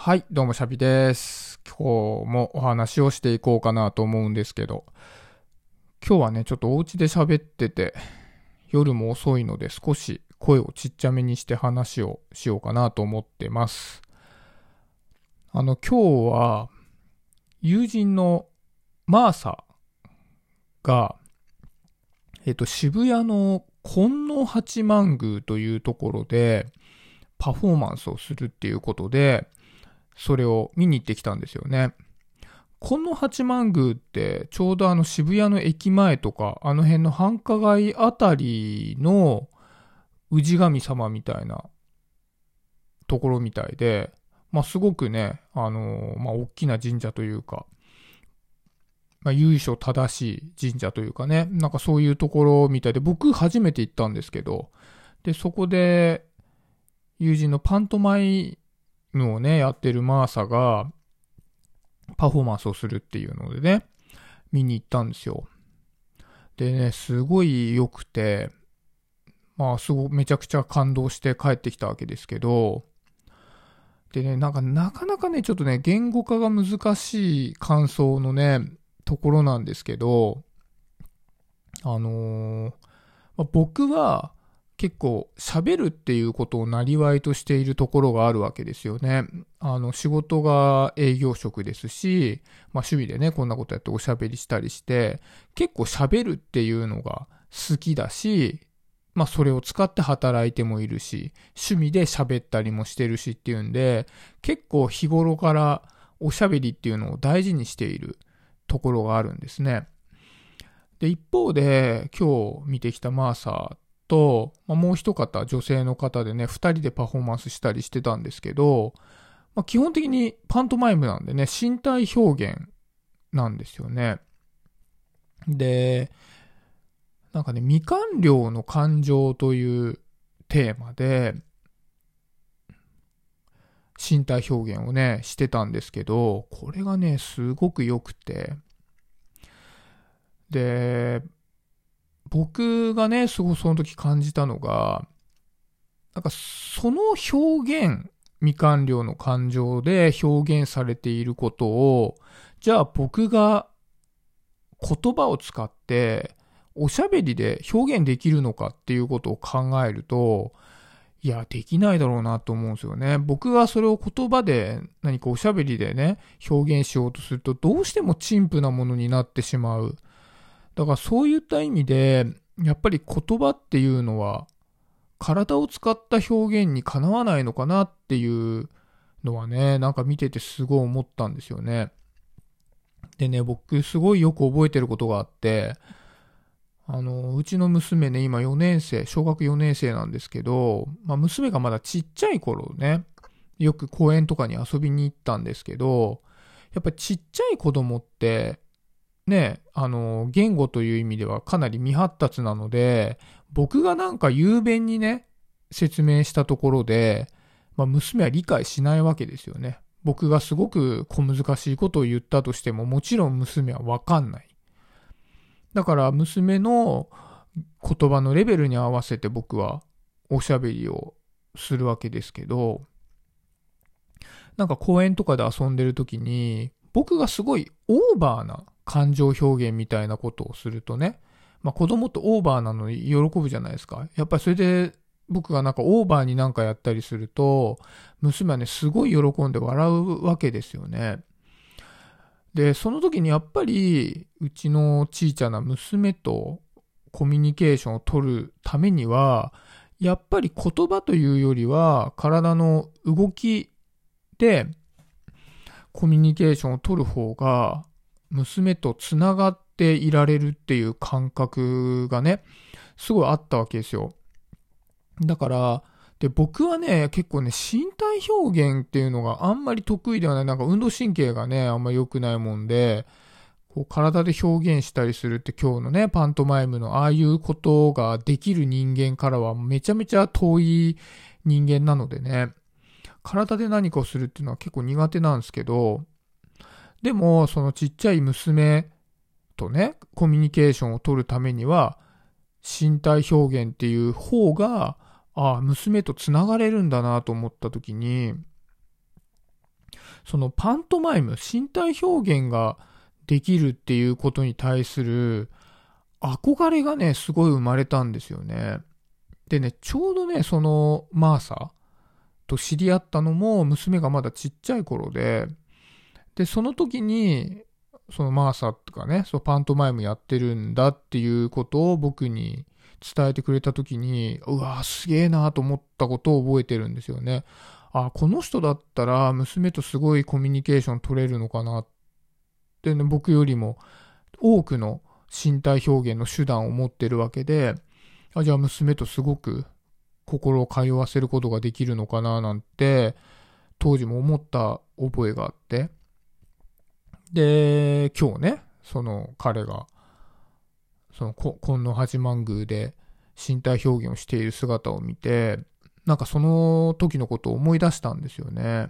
はい、どうもシャビです。今日もお話をしていこうかなと思うんですけど、今日はね、ちょっとお家で喋ってて、夜も遅いので少し声をちっちゃめにして話をしようかなと思ってます。あの、今日は、友人のマーサが、えっと、渋谷の金の八幡宮というところで、パフォーマンスをするっていうことで、それを見に行ってきたんですよね。この八幡宮ってちょうどあの渋谷の駅前とかあの辺の繁華街あたりの氏神様みたいなところみたいで、まあすごくね、あのまあ大きな神社というか、まあ由緒正しい神社というかね、なんかそういうところみたいで僕初めて行ったんですけど、で、そこで友人のパントマイムをね、やってるマーサが、パフォーマンスをするっていうのでね、見に行ったんですよ。でね、すごい良くて、まあ、すご、めちゃくちゃ感動して帰ってきたわけですけど、でね、なんか、なかなかね、ちょっとね、言語化が難しい感想のね、ところなんですけど、あのーま、僕は、結構喋るっていうことをなりわいとしているところがあるわけですよね。あの仕事が営業職ですし、まあ趣味でね、こんなことやっておしゃべりしたりして、結構喋るっていうのが好きだし、まあそれを使って働いてもいるし、趣味で喋ったりもしてるしっていうんで、結構日頃からおしゃべりっていうのを大事にしているところがあるんですね。で、一方で今日見てきたマーサーと、まあ、もう一方、女性の方でね、二人でパフォーマンスしたりしてたんですけど、まあ、基本的にパントマイムなんでね、身体表現なんですよね。で、なんかね、未完了の感情というテーマで、身体表現をね、してたんですけど、これがね、すごく良くて、で、僕がね、すごいその時感じたのが、なんかその表現、未完了の感情で表現されていることを、じゃあ僕が言葉を使っておしゃべりで表現できるのかっていうことを考えると、いや、できないだろうなと思うんですよね。僕がそれを言葉で何かおしゃべりでね、表現しようとすると、どうしても陳腐なものになってしまう。だからそういった意味で、やっぱり言葉っていうのは、体を使った表現にかなわないのかなっていうのはね、なんか見ててすごい思ったんですよね。でね、僕すごいよく覚えてることがあって、あの、うちの娘ね、今4年生、小学4年生なんですけど、まあ娘がまだちっちゃい頃ね、よく公園とかに遊びに行ったんですけど、やっぱちっちゃい子供って、ね、あの、言語という意味ではかなり未発達なので、僕がなんか雄弁にね、説明したところで、まあ、娘は理解しないわけですよね。僕がすごく小難しいことを言ったとしても、もちろん娘はわかんない。だから娘の言葉のレベルに合わせて僕はおしゃべりをするわけですけど、なんか公園とかで遊んでる時に、僕がすごいオーバーな感情表現みたいなことをするとね、まあ子供ってオーバーなのに喜ぶじゃないですか。やっぱりそれで僕がなんかオーバーになんかやったりすると、娘はね、すごい喜んで笑うわけですよね。で、その時にやっぱり、うちのちいちゃな娘とコミュニケーションを取るためには、やっぱり言葉というよりは、体の動きでコミュニケーションを取る方が、娘とつながっていられるっていう感覚がね、すごいあったわけですよ。だから、で、僕はね、結構ね、身体表現っていうのがあんまり得意ではない。なんか運動神経がね、あんまり良くないもんで、こう体で表現したりするって今日のね、パントマイムのああいうことができる人間からはめちゃめちゃ遠い人間なのでね、体で何かをするっていうのは結構苦手なんですけど、でも、そのちっちゃい娘とね、コミュニケーションを取るためには、身体表現っていう方が、ああ、娘と繋がれるんだなと思った時に、そのパントマイム、身体表現ができるっていうことに対する憧れがね、すごい生まれたんですよね。でね、ちょうどね、そのマーサと知り合ったのも娘がまだちっちゃい頃で、で、その時に、そのマーサとかね、そのパントマイムやってるんだっていうことを僕に伝えてくれた時に、うわすげえなと思ったことを覚えてるんですよね。あ、この人だったら娘とすごいコミュニケーション取れるのかなってね、僕よりも多くの身体表現の手段を持ってるわけで、あ、じゃあ娘とすごく心を通わせることができるのかななんて、当時も思った覚えがあって。で、今日ね、その彼が、その金の八幡宮で身体表現をしている姿を見て、なんかその時のことを思い出したんですよね。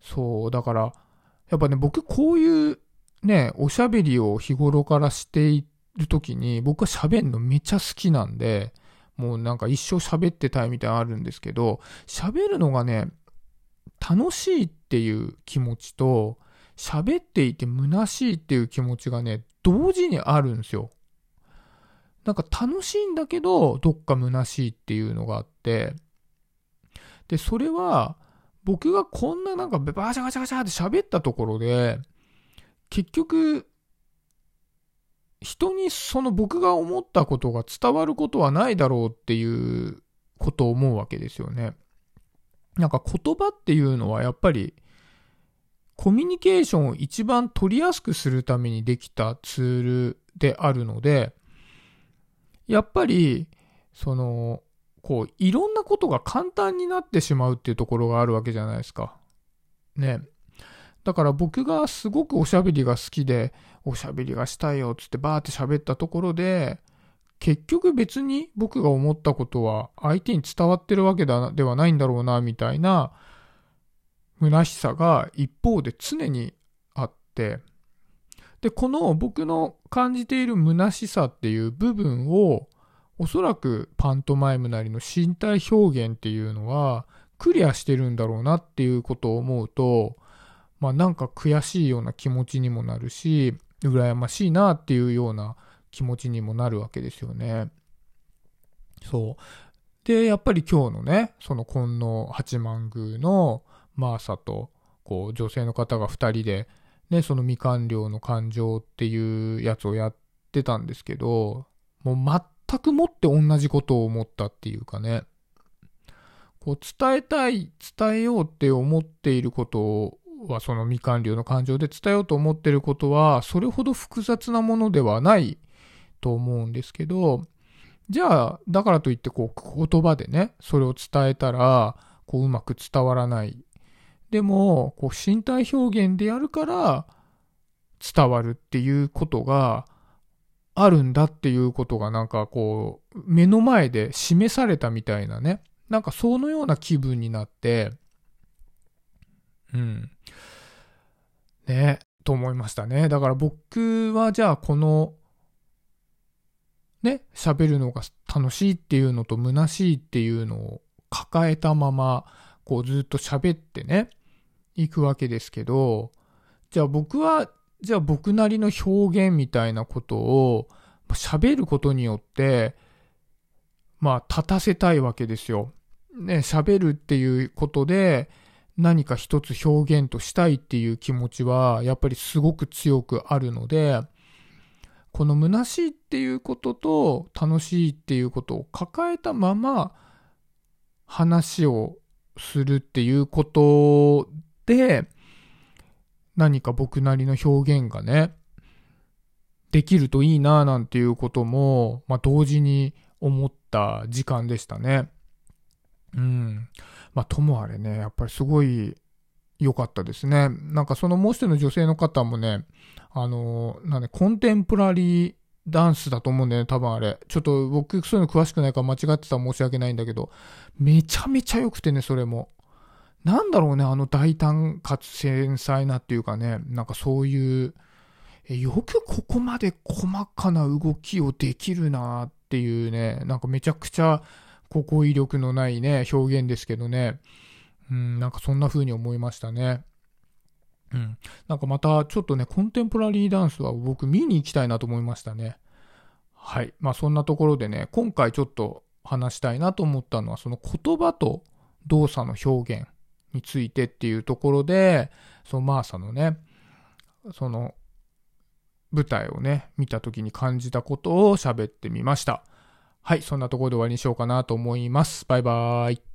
そう、だから、やっぱね、僕こういうね、おしゃべりを日頃からしている時に、僕は喋るのめっちゃ好きなんで、もうなんか一生喋ってたいみたいなのあるんですけど、喋るのがね、楽しいっていう気持ちと、喋っていて虚しいっていう気持ちがね、同時にあるんですよ。なんか楽しいんだけど、どっか虚しいっていうのがあって、で、それは、僕がこんななんかバシャバシャバシャって喋ったところで、結局、人にその僕が思ったことが伝わることはないだろうっていうことを思うわけですよね。なんか言葉っていうのはやっぱりコミュニケーションを一番取りやすくするためにできたツールであるので、やっぱり、その、こう、いろんなことが簡単になってしまうっていうところがあるわけじゃないですか。ね。だから僕がすごくおしゃべりが好きで、おしゃべりがしたいよっつってバーって喋ったところで、結局別に僕が思ったことは相手に伝わってるわけではないんだろうな、みたいな虚しさが一方で常にあって、で、この僕の感じている虚しさっていう部分を、おそらくパントマイムなりの身体表現っていうのは、クリアしてるんだろうなっていうことを思うと、まあなんか悔しいような気持ちにもなるし、羨ましいなっていうような気持ちにもなるわけですよね。そう。で、やっぱり今日のね、その金の八幡宮のマーサと、こう、女性の方が二人で、ね、その未完了の感情っていうやつをやってたんですけど、もう全くもって同じことを思ったっていうかね、こう伝えたい、伝えようって思っていることは、その未完了の感情で伝えようと思っていることは、それほど複雑なものではないと思うんですけど、じゃあ、だからといってこう言葉でね、それを伝えたら、こううまく伝わらないでも、こう身体表現でやるから伝わるっていうことがあるんだっていうことがなんかこう目の前で示されたみたいなね。なんかそのような気分になって、うん。ね、と思いましたね。だから僕はじゃあこのね、喋るのが楽しいっていうのと虚しいっていうのを抱えたまま、こうずっと喋ってね、行くわけですけど、じゃあ僕は、じゃあ僕なりの表現みたいなことを喋ることによって、まあ立たせたいわけですよ。ね、喋るっていうことで何か一つ表現としたいっていう気持ちはやっぱりすごく強くあるので、この虚しいっていうことと楽しいっていうことを抱えたまま話をするっていうことで、何か僕なりの表現がね、できるといいななんていうことも、まあ、同時に思った時間でしたね。うん。まあ、ともあれね、やっぱりすごい良かったですね。なんかそのもう一人の女性の方もね、あの、なんで、コンテンポラリーダンスだと思うんだよね、多分あれ。ちょっと僕そういうの詳しくないから間違ってたら申し訳ないんだけど、めちゃめちゃ良くてね、それも。なんだろうね、あの大胆かつ繊細なっていうかね、なんかそういう、よくここまで細かな動きをできるなっていうね、なんかめちゃくちゃここ威力のないね、表現ですけどね、うん、なんかそんな風に思いましたね。うん。なんかまたちょっとね、コンテンポラリーダンスは僕見に行きたいなと思いましたね。はい。まあそんなところでね、今回ちょっと話したいなと思ったのは、その言葉と動作の表現についてっていうところで、そのマーサのね、その舞台をね、見た時に感じたことを喋ってみました。はい、そんなところで終わりにしようかなと思います。バイバーイ。